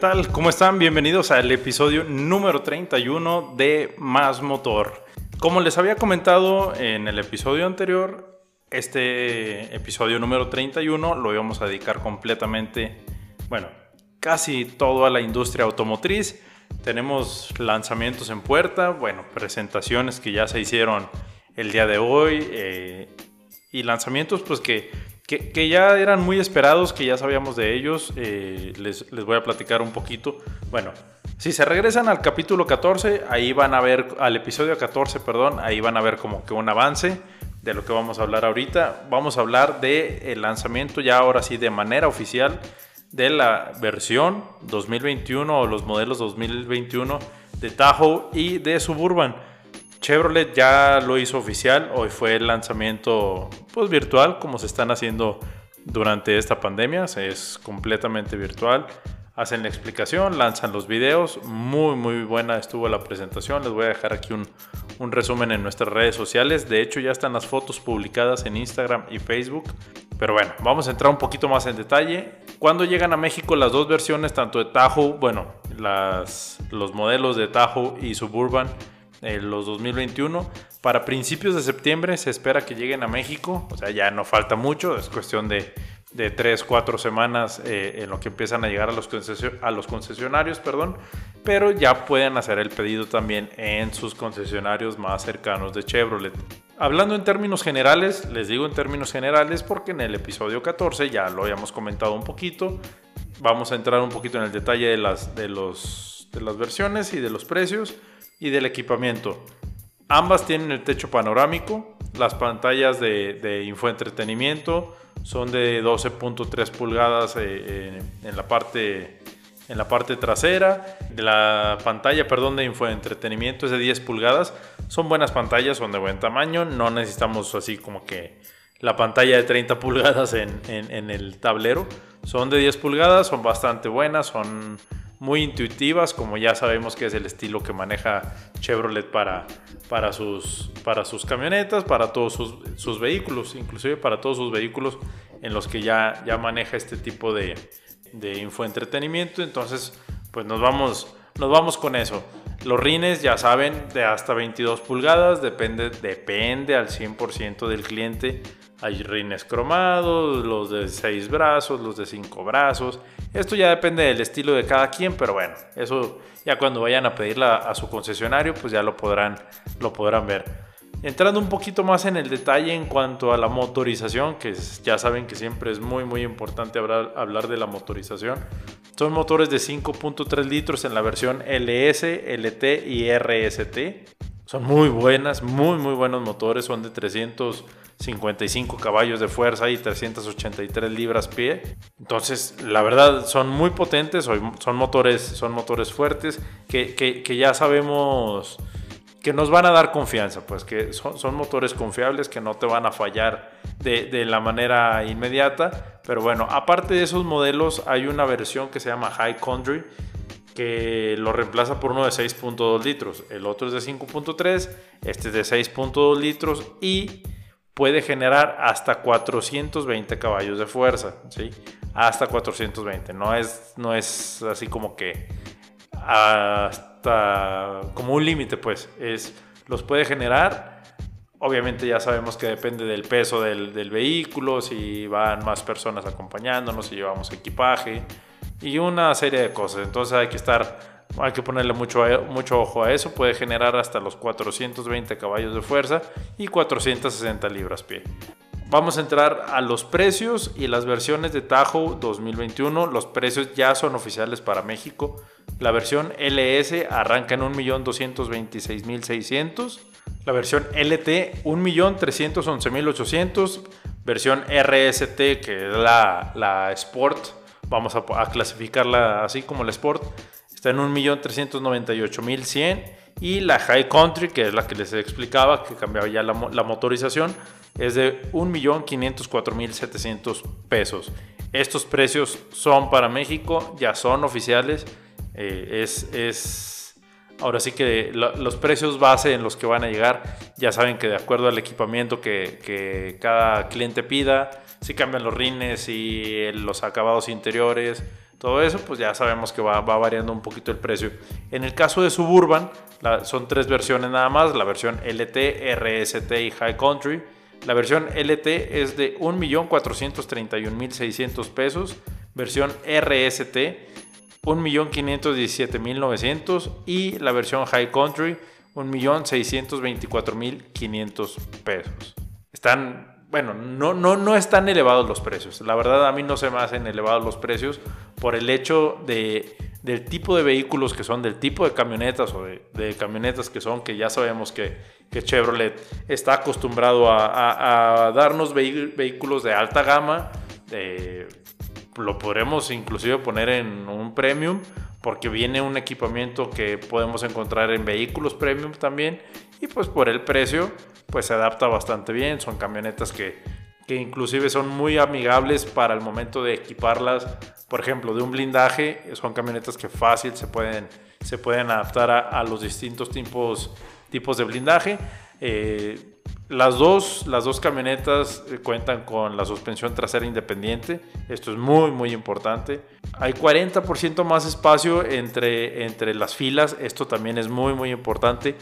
¿Qué tal? ¿Cómo están? Bienvenidos al episodio número 31 de Más Motor. Como les había comentado en el episodio anterior, este episodio número 31 lo íbamos a dedicar completamente, bueno, casi todo a la industria automotriz. Tenemos lanzamientos en puerta, bueno, presentaciones que ya se hicieron el día de hoy eh, y lanzamientos pues que que, ya eran muy esperados, que ya sabíamos de ellos. Eh, les, les, voy a platicar un poquito. Bueno, si se regresan al capítulo 14, ahí van a ver, al episodio 14, perdón, ahí van a ver como que un avance de lo que vamos a hablar ahorita. Vamos a hablar del el lanzamiento ya ahora sí de manera oficial de la versión 2021 o los modelos 2021 de Tahoe y de Suburban. Chevrolet ya lo hizo oficial, hoy fue el lanzamiento pues virtual como se están haciendo durante esta pandemia, es completamente virtual. Hacen la explicación, lanzan los videos, muy muy buena estuvo la presentación, les voy a dejar aquí un, resumen en nuestras redes sociales, de hecho ya están las fotos publicadas en Instagram y Facebook, pero bueno, vamos a entrar un poquito más en detalle. Cuando llegan a México las dos versiones, tanto de Tahoe, bueno, las, los modelos de Tahoe y Suburban, eh, los 2021. Para principios de septiembre se espera que lleguen a México, o sea, ya no falta mucho, es cuestión de, de 3, 4 semanas eh, en lo que empiezan a llegar a los, a los concesionarios, perdón, pero ya pueden hacer el pedido también en sus concesionarios más cercanos de Chevrolet. Hablando en términos generales, les digo en términos generales porque en el episodio 14 ya lo habíamos comentado un poquito, vamos a entrar un poquito en el detalle de las, de los, de las versiones y de los precios y del equipamiento. Ambas tienen el techo panorámico, las pantallas de, infoentretenimiento son de 12.3 pulgadas eh, en, la parte, en la parte trasera. La pantalla perdón, de infoentretenimiento es de 10 pulgadas. Son buenas pantallas, son de buen tamaño. No necesitamos así como que la pantalla de 30 pulgadas en, en el tablero. Son de 10 pulgadas, son bastante buenas, son muy intuitivas, como ya sabemos que es el estilo que maneja Chevrolet para, para, sus, para sus camionetas, para todos sus, vehículos, inclusive para todos sus vehículos en los que ya, ya maneja este tipo de, de infoentretenimiento. Entonces, pues nos vamos, nos vamos con eso. Los rines, ya saben, de hasta 22 pulgadas, depende, depende al 100% del cliente hay rines cromados, los de 6 brazos, los de 5 brazos. Esto ya depende del estilo de cada quien, pero bueno, eso ya cuando vayan a pedirla a su concesionario, pues ya lo podrán, lo podrán ver. Entrando un poquito más en el detalle en cuanto a la motorización, que ya saben que siempre es muy muy importante hablar, hablar de la motorización. Son motores de 5.3 litros en la versión LS, LT y RST. Son muy buenas, muy muy buenos motores, son de 300 55 caballos de fuerza y 383 libras pie. Entonces, la verdad, son muy potentes, son motores, son motores fuertes que, ya sabemos que nos van a dar confianza, pues que son, motores confiables que no te van a fallar de, la manera inmediata. Pero bueno, aparte de esos modelos, hay una versión que se llama High Country que lo reemplaza por uno de 6.2 litros. El otro es de 5.3, este es de 6.2 litros y puede generar hasta 420 caballos de fuerza, ¿sí? Hasta 420, no es, no es así como que hasta como un límite, pues, es, los puede generar. Obviamente ya sabemos que depende del peso del, del vehículo, si van más personas acompañándonos, si llevamos equipaje y una serie de cosas. Entonces hay que estar hay que ponerle mucho, mucho ojo a eso. Puede generar hasta los 420 caballos de fuerza y 460 libras pie. Vamos a entrar a los precios y las versiones de Tahoe 2021. Los precios ya son oficiales para México. La versión LS arranca en 1.226.600. La versión LT 1.311.800. Versión RST que es la, la Sport. Vamos a, clasificarla así como la Sport está en 1.398.100 y la High Country, que es la que les explicaba, que cambiaba ya la, motorización, es de 1.504.700 pesos. Estos precios son para México, ya son oficiales. Eh, es, es, ahora sí que los precios base en los que van a llegar, ya saben que de acuerdo al equipamiento que cada cliente pida, si cambian los rines y los acabados interiores, todo eso, pues ya sabemos que va, variando un poquito el precio. En el caso de Suburban, son tres versiones nada más, la versión LT, RST y High Country. La versión LT es de 1.431.600 pesos, versión RST 1.517.900 y la versión High Country 1.624.500 pesos. Están bueno, no, no, no están elevados los precios. La verdad a mí no se me hacen elevados los precios por el hecho de, del tipo de vehículos que son, del tipo de camionetas o de, camionetas que son, que ya sabemos que, que Chevrolet está acostumbrado a, darnos vehículos de alta gama. lo podremos inclusive poner en un premium porque viene un equipamiento que podemos encontrar en vehículos premium también y pues por el precio pues se adapta bastante bien, son camionetas que, que inclusive son muy amigables para el momento de equiparlas, por ejemplo, de un blindaje, son camionetas que fácil se pueden, se pueden adaptar a, los distintos tipos, tipos de blindaje. Eh, las dos, las dos camionetas eh, cuentan con la suspensión trasera independiente. Esto es muy, muy importante. Hay 40% más espacio entre, entre las filas. Esto también es muy, muy importante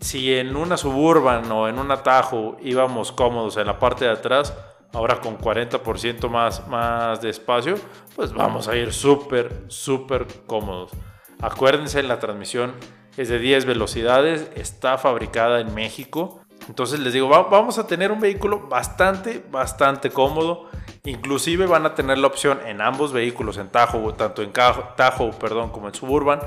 si en una suburban o en un atajo íbamos cómodos en la parte de atrás, ahora con 40% más, más de espacio, pues vamos a ir súper, súper cómodos. Acuérdense, la transmisión es de 10 velocidades, está fabricada en México. Entonces les digo, vamos a tener un vehículo bastante, bastante cómodo. Inclusive van a tener la opción en ambos vehículos, en Tajo, tanto en Tajo, perdón, como en Suburban,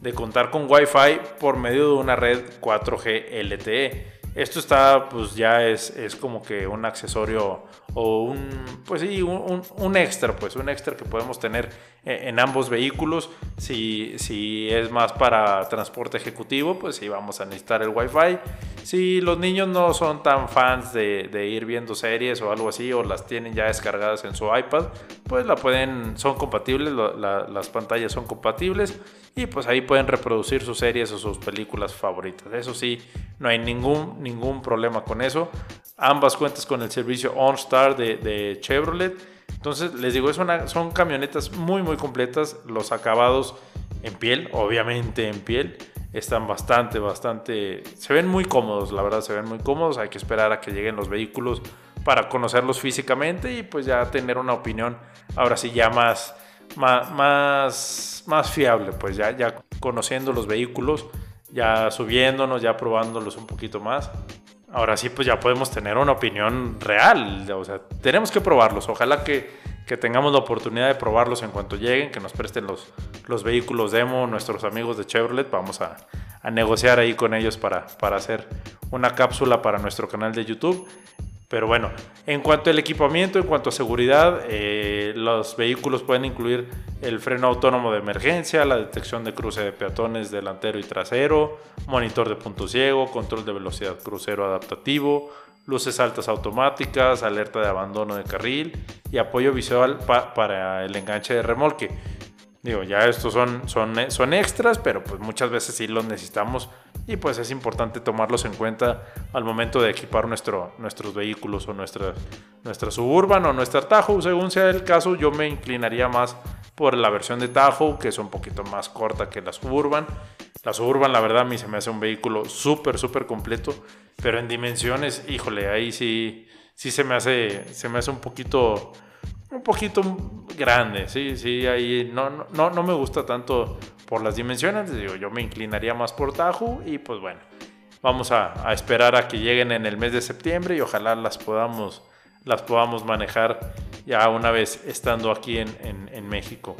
de contar con Wi-Fi por medio de una red 4G LTE. Esto está, pues ya es, es como que un accesorio o un, pues sí, un, un, extra, pues un extra que podemos tener en, ambos vehículos. Si, si es más para transporte ejecutivo, pues sí vamos a necesitar el Wi-Fi. Si los niños no son tan fans de, de, ir viendo series o algo así, o las tienen ya descargadas en su iPad, pues la pueden, son compatibles, las pantallas son compatibles y pues ahí pueden reproducir sus series o sus películas favoritas. Eso sí, no hay ningún, ningún problema con eso. Ambas cuentas con el servicio OnStar de, Chevrolet. Entonces, les digo, es una, son camionetas muy, muy completas. Los acabados en piel, obviamente en piel, están bastante, bastante... Se ven muy cómodos, la verdad, se ven muy cómodos. Hay que esperar a que lleguen los vehículos para conocerlos físicamente y pues ya tener una opinión, ahora sí, ya más, más, más, más fiable, pues ya, ya conociendo los vehículos ya subiéndonos, ya probándolos un poquito más. Ahora sí, pues ya podemos tener una opinión real. O sea, tenemos que probarlos. Ojalá que, que tengamos la oportunidad de probarlos en cuanto lleguen, que nos presten los, los vehículos demo, nuestros amigos de Chevrolet. Vamos a, a negociar ahí con ellos para, para hacer una cápsula para nuestro canal de YouTube. Pero bueno, en cuanto al equipamiento, en cuanto a seguridad, eh, los vehículos pueden incluir el freno autónomo de emergencia, la detección de cruce de peatones delantero y trasero, monitor de punto ciego, control de velocidad crucero adaptativo, luces altas automáticas, alerta de abandono de carril y apoyo visual para el enganche de remolque. Digo, ya estos son, son, son extras, pero pues muchas veces sí los necesitamos y pues es importante tomarlos en cuenta al momento de equipar nuestro, nuestros vehículos o nuestra, nuestra Suburban o nuestra Tahoe. Según sea el caso, yo me inclinaría más por la versión de Tahoe, que es un poquito más corta que la Suburban. La Suburban, la verdad, a mí se me hace un vehículo súper, súper completo, pero en dimensiones, híjole, ahí sí, sí se me hace, se me hace un poquito un poquito grande, sí, sí, ahí no, no, no me gusta tanto por las dimensiones, digo, yo me inclinaría más por Tahoe y pues bueno, vamos a, esperar a que lleguen en el mes de septiembre y ojalá las podamos, las podamos manejar ya una vez estando aquí en, en México.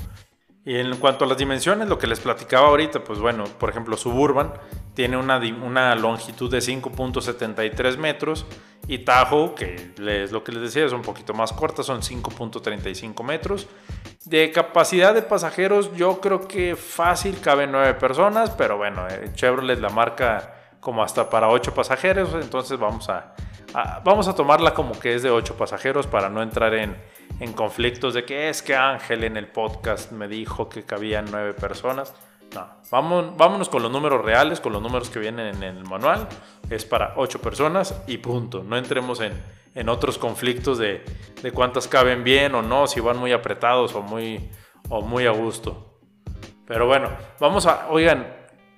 Y en cuanto a las dimensiones, lo que les platicaba ahorita, pues bueno, por ejemplo, Suburban tiene una, una longitud de 5.73 metros y Tahoe, que es lo que les decía, es un poquito más corta, son 5.35 metros. De capacidad de pasajeros, yo creo que fácil caben 9 personas, pero bueno, eh, Chevrolet la marca como hasta para 8 pasajeros, entonces vamos a, vamos a tomarla como que es de 8 pasajeros para no entrar en en conflictos de que es que Ángel en el podcast me dijo que cabían nueve personas. No, vamos, vámonos con los números reales, con los números que vienen en el manual. Es para ocho personas y punto. No entremos en, en otros conflictos de, de, cuántas caben bien o no, si van muy apretados o muy, o muy a gusto. Pero bueno, vamos a, oigan,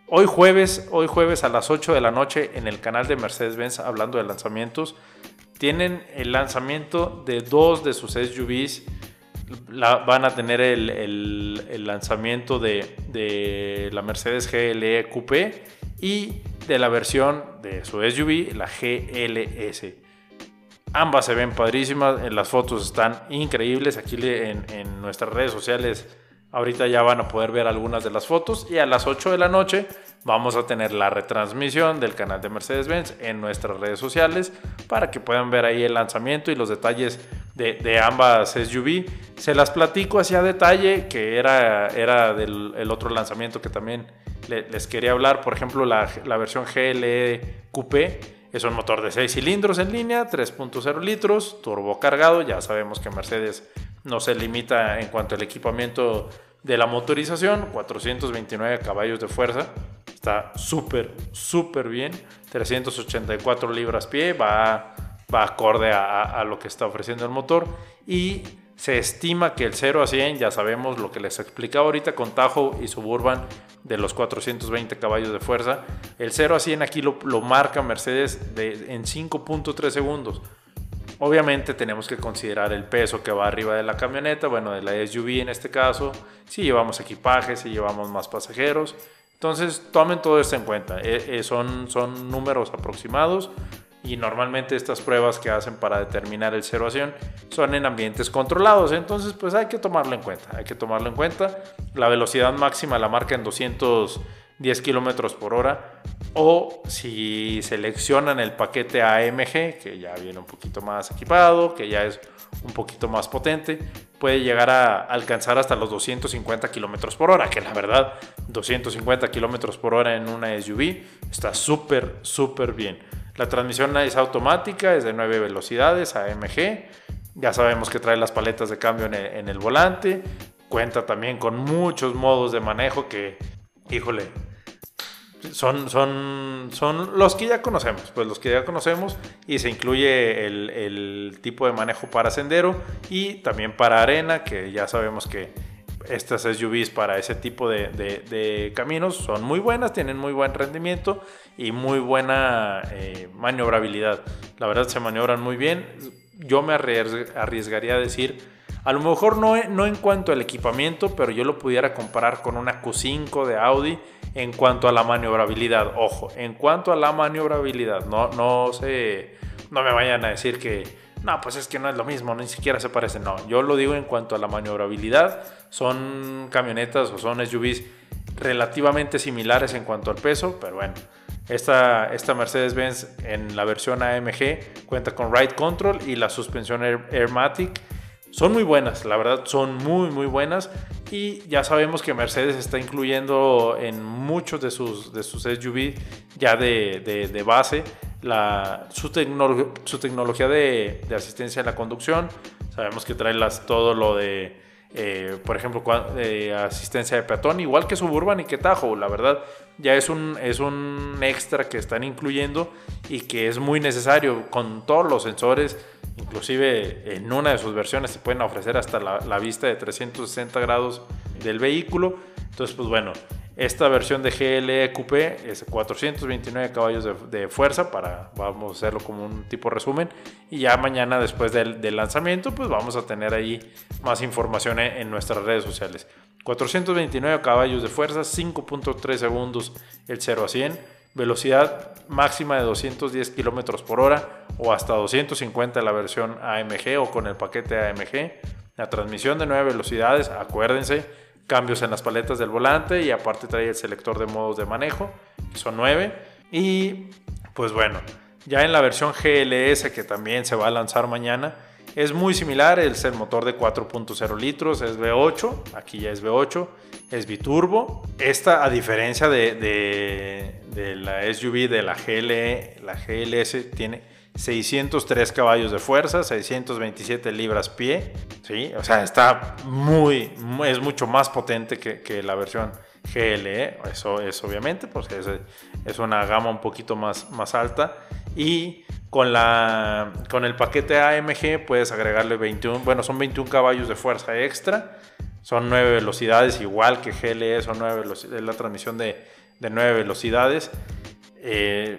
hoy jueves, hoy jueves a las 8 de la noche en el canal de Mercedes-Benz hablando de lanzamientos, tienen el lanzamiento de dos de sus SUVs. van a tener el, lanzamiento de, la Mercedes GLE Coupé y de la versión de su SUV, la GLS. Ambas se ven padrísimas, las fotos están increíbles. Aquí en, en nuestras redes sociales ahorita ya van a poder ver algunas de las fotos y a las 8 de la noche vamos a tener la retransmisión del canal de Mercedes-Benz en nuestras redes sociales para que puedan ver ahí el lanzamiento y los detalles de, ambas SUV. Se las platico hacia detalle, que era, era del el otro lanzamiento que también les quería hablar. Por ejemplo, la, la versión GLE Coupé es un motor de 6 cilindros en línea, 3.0 litros, turbo cargado. Ya sabemos que Mercedes no se limita en cuanto al equipamiento de la motorización, 429 caballos de fuerza. Está súper, súper bien. 384 libras pie, va, va acorde a, lo que está ofreciendo el motor. Y se estima que el 0 a 100, ya sabemos lo que les explicaba ahorita con Tahoe y Suburban de los 420 caballos de fuerza, el 0 a 100 aquí lo, marca Mercedes de, en 5.3 segundos. Obviamente tenemos que considerar el peso que va arriba de la camioneta, bueno, de la SUV en este caso, si llevamos equipaje, si llevamos más pasajeros. Entonces tomen todo esto en cuenta. Eh, eh, son, son números aproximados y normalmente estas pruebas que hacen para determinar el 0 a 100 son en ambientes controlados. Entonces, pues hay que tomarlo en cuenta. Hay que tomarlo en cuenta. La velocidad máxima la marca en 210 kilómetros por hora. O si seleccionan el paquete AMG, que ya viene un poquito más equipado, que ya es un poquito más potente, puede llegar a alcanzar hasta los 250 kilómetros por hora. Que la verdad, 250 kilómetros por hora en una SUV está súper, súper bien. La transmisión es automática, es de 9 velocidades, AMG. Ya sabemos que trae las paletas de cambio en el, volante. Cuenta también con muchos modos de manejo que, híjole, son, son, son los que ya conocemos, pues los que ya conocemos y se incluye el, tipo de manejo para sendero y también para arena, que ya sabemos que estas SUVs para ese tipo de, caminos son muy buenas, tienen muy buen rendimiento y muy buena eh, maniobrabilidad. La verdad se maniobran muy bien. Yo me arriesgaría a decir, a lo mejor no, no en cuanto al equipamiento, pero yo lo pudiera comparar con una Q5 de Audi en cuanto a la maniobrabilidad. Ojo, en cuanto a la maniobrabilidad, no, no, se, no me vayan a decir que no, pues es que no es lo mismo, ni siquiera se parece. No, yo lo digo en cuanto a la maniobrabilidad. Son camionetas o son SUVs relativamente similares en cuanto al peso, pero bueno. Esta, esta Mercedes-Benz en la versión AMG cuenta con Ride Control y la suspensión Airmatic. Son muy buenas, la verdad, son muy, muy buenas. Y ya sabemos que Mercedes está incluyendo en muchos de sus, de sus SUV ya de, de, de base la, su, tecnología de, asistencia en la conducción. Sabemos que trae las, todo lo de, eh, por ejemplo, eh, asistencia de peatón, igual que Suburban y que Tahoe. La verdad, ya es un, es un extra que están incluyendo y que es muy necesario con todos los sensores. Inclusive en una de sus versiones se pueden ofrecer hasta la, vista de 360 grados del vehículo. Entonces, pues bueno, esta versión de GLE Coupé es 429 caballos de, fuerza para, vamos a hacerlo como un tipo resumen. Y ya mañana después del, lanzamiento, pues vamos a tener ahí más información en, nuestras redes sociales. 429 caballos de fuerza, 5.3 segundos el 0 a 100. Velocidad máxima de 210 kilómetros por hora o hasta 250 la versión AMG o con el paquete AMG. La transmisión de 9 velocidades, acuérdense, cambios en las paletas del volante y aparte trae el selector de modos de manejo, que son 9. Y pues bueno, ya en la versión GLS que también se va a lanzar mañana, es muy similar, es el motor de 4.0 litros, es V8, aquí ya es V8, es biturbo. Esta, a diferencia de, la SUV de la GLE, la GLS tiene 603 caballos de fuerza, 627 libras pie, ¿sí? O sea, está muy, es mucho más potente que, la versión GLE, eso es obviamente, porque es, es, una gama un poquito más, más alta. Y con, la, con el paquete AMG puedes agregarle 21, bueno, son 21 caballos de fuerza extra. son nueve velocidades, igual que GLE, son nueve es la transmisión de, de nueve velocidades. Eh,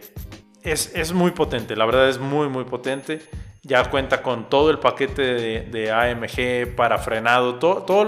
es, es, muy potente, la verdad es muy, muy potente. Ya cuenta con todo el paquete de, AMG para frenado, todo, todo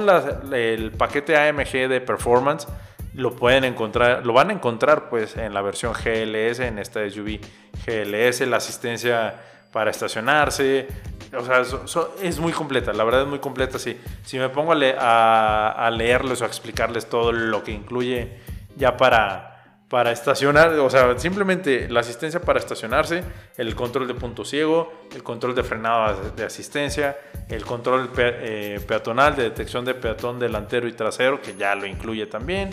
el paquete AMG de performance lo pueden encontrar, lo van a encontrar pues en la versión GLS, en esta SUV GLS, la asistencia para estacionarse, o sea, es muy completa, la verdad es muy completa. Si, si me pongo a, a, leerles o a explicarles todo lo que incluye ya para, para estacionar, o sea, simplemente la asistencia para estacionarse, el control de punto ciego, el control de frenado de asistencia, el control eh, peatonal de detección de peatón delantero y trasero, que ya lo incluye también.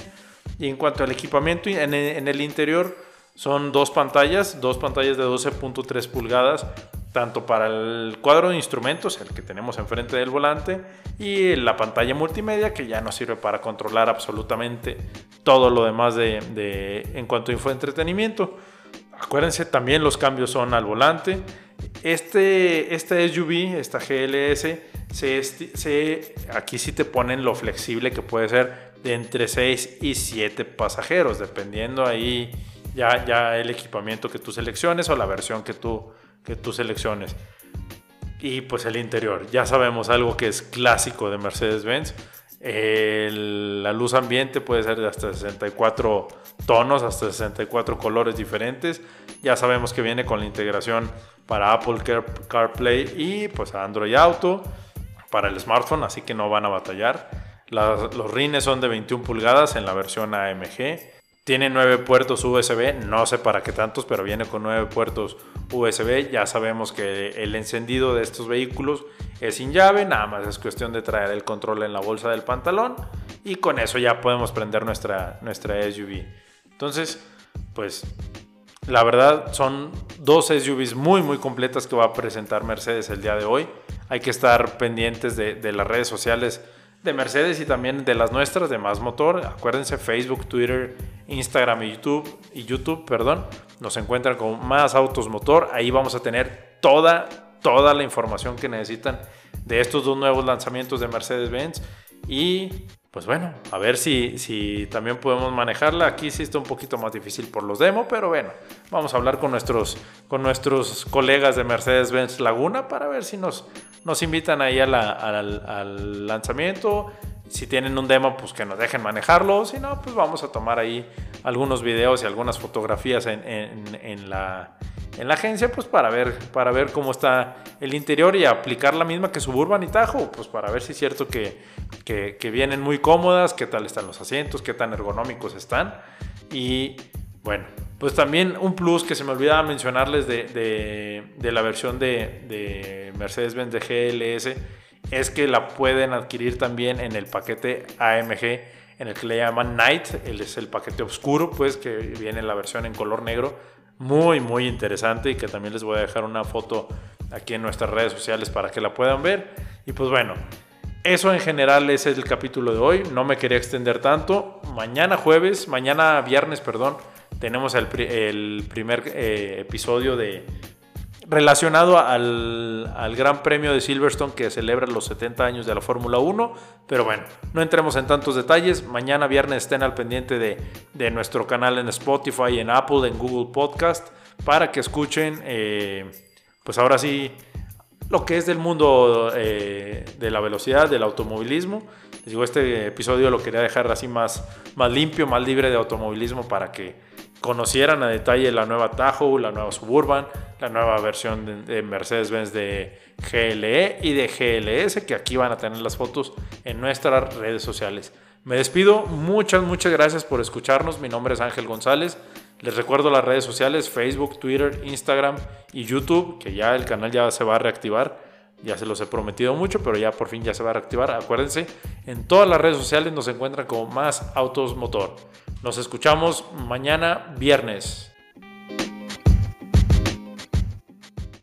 Y en cuanto al equipamiento, en en el interior son dos pantallas, dos pantallas de 12.3 pulgadas tanto para el cuadro de instrumentos, el que tenemos enfrente del volante, y la pantalla multimedia que ya nos sirve para controlar absolutamente todo lo demás de, en cuanto a infoentretenimiento. Acuérdense, también los cambios son al volante. Este, SUV, esta GLS, se, aquí sí te ponen lo flexible que puede ser de entre 6 y 7 pasajeros, dependiendo ahí ya, ya el equipamiento que tú selecciones o la versión que tú, que tú selecciones. Y pues el interior, ya sabemos algo que es clásico de Mercedes-Benz. la luz ambiente puede ser de hasta 64 tonos, hasta 64 colores diferentes. Ya sabemos que viene con la integración para Apple CarPlay y pues Android Auto para el smartphone, así que no van a batallar. los rines son de 21 pulgadas en la versión AMG. Tiene nueve puertos USB, no sé para qué tantos, pero viene con nueve puertos USB. Ya sabemos que el encendido de estos vehículos es sin llave, nada más es cuestión de traer el control en la bolsa del pantalón y con eso ya podemos prender nuestra, nuestra SUV. Entonces, pues la verdad son dos SUVs muy muy completas que va a presentar Mercedes el día de hoy. Hay que estar pendientes de, de las redes sociales de Mercedes y también de las nuestras de Más Motor. Acuérdense Facebook, Twitter, Instagram y YouTube, y YouTube, perdón, nos encuentran con Más Autos Motor. Ahí vamos a tener toda, toda la información que necesitan de estos dos nuevos lanzamientos de Mercedes-Benz. Y pues bueno, a ver si, si también podemos manejarla. Aquí sí está un poquito más difícil por los demos, pero bueno, vamos a hablar con nuestros, con nuestros colegas de Mercedes-Benz Laguna para ver si nos, nos invitan ahí al, lanzamiento. Si tienen un demo, pues que nos dejen manejarlo. Si no, pues vamos a tomar ahí algunos videos y algunas fotografías en, la, en la agencia, pues para ver, para ver cómo está el interior y aplicar la misma que Suburban y Tajo, pues para ver si es cierto que, que, vienen muy cómodas, qué tal están los asientos, qué tan ergonómicos están. Y bueno, pues también un plus que se me olvidaba mencionarles de, de, la versión de, de Mercedes-Benz de GLS es que la pueden adquirir también en el paquete AMG en el que le llaman Night, es el paquete oscuro, pues que viene la versión en color negro, muy muy interesante y que también les voy a dejar una foto aquí en nuestras redes sociales para que la puedan ver. Y pues bueno, eso en general es el capítulo de hoy, no me quería extender tanto. Mañana jueves, mañana viernes, perdón, tenemos el, primer eh, episodio de relacionado al, Gran Premio de Silverstone que celebra los 70 años de la Fórmula 1. Pero bueno, no entremos en tantos detalles. Mañana viernes estén al pendiente de, nuestro canal en Spotify, en Apple, en Google Podcast, para que escuchen, eh, pues ahora sí, lo que es del mundo eh, de la velocidad, del automovilismo. Digo, este episodio lo quería dejar así más, más limpio, más libre de automovilismo para que conocieran a detalle la nueva Tahoe, la nueva Suburban, la nueva versión de, Mercedes-Benz de GLE y de GLS, que aquí van a tener las fotos en nuestras redes sociales. Me despido, muchas, muchas gracias por escucharnos. Mi nombre es Ángel González. Les recuerdo las redes sociales, Facebook, Twitter, Instagram y YouTube, que ya el canal ya se va a reactivar. Ya se los he prometido mucho, pero ya por fin ya se va a reactivar. Acuérdense, en todas las redes sociales nos encuentran como Más Autos Motor. Nos escuchamos mañana viernes.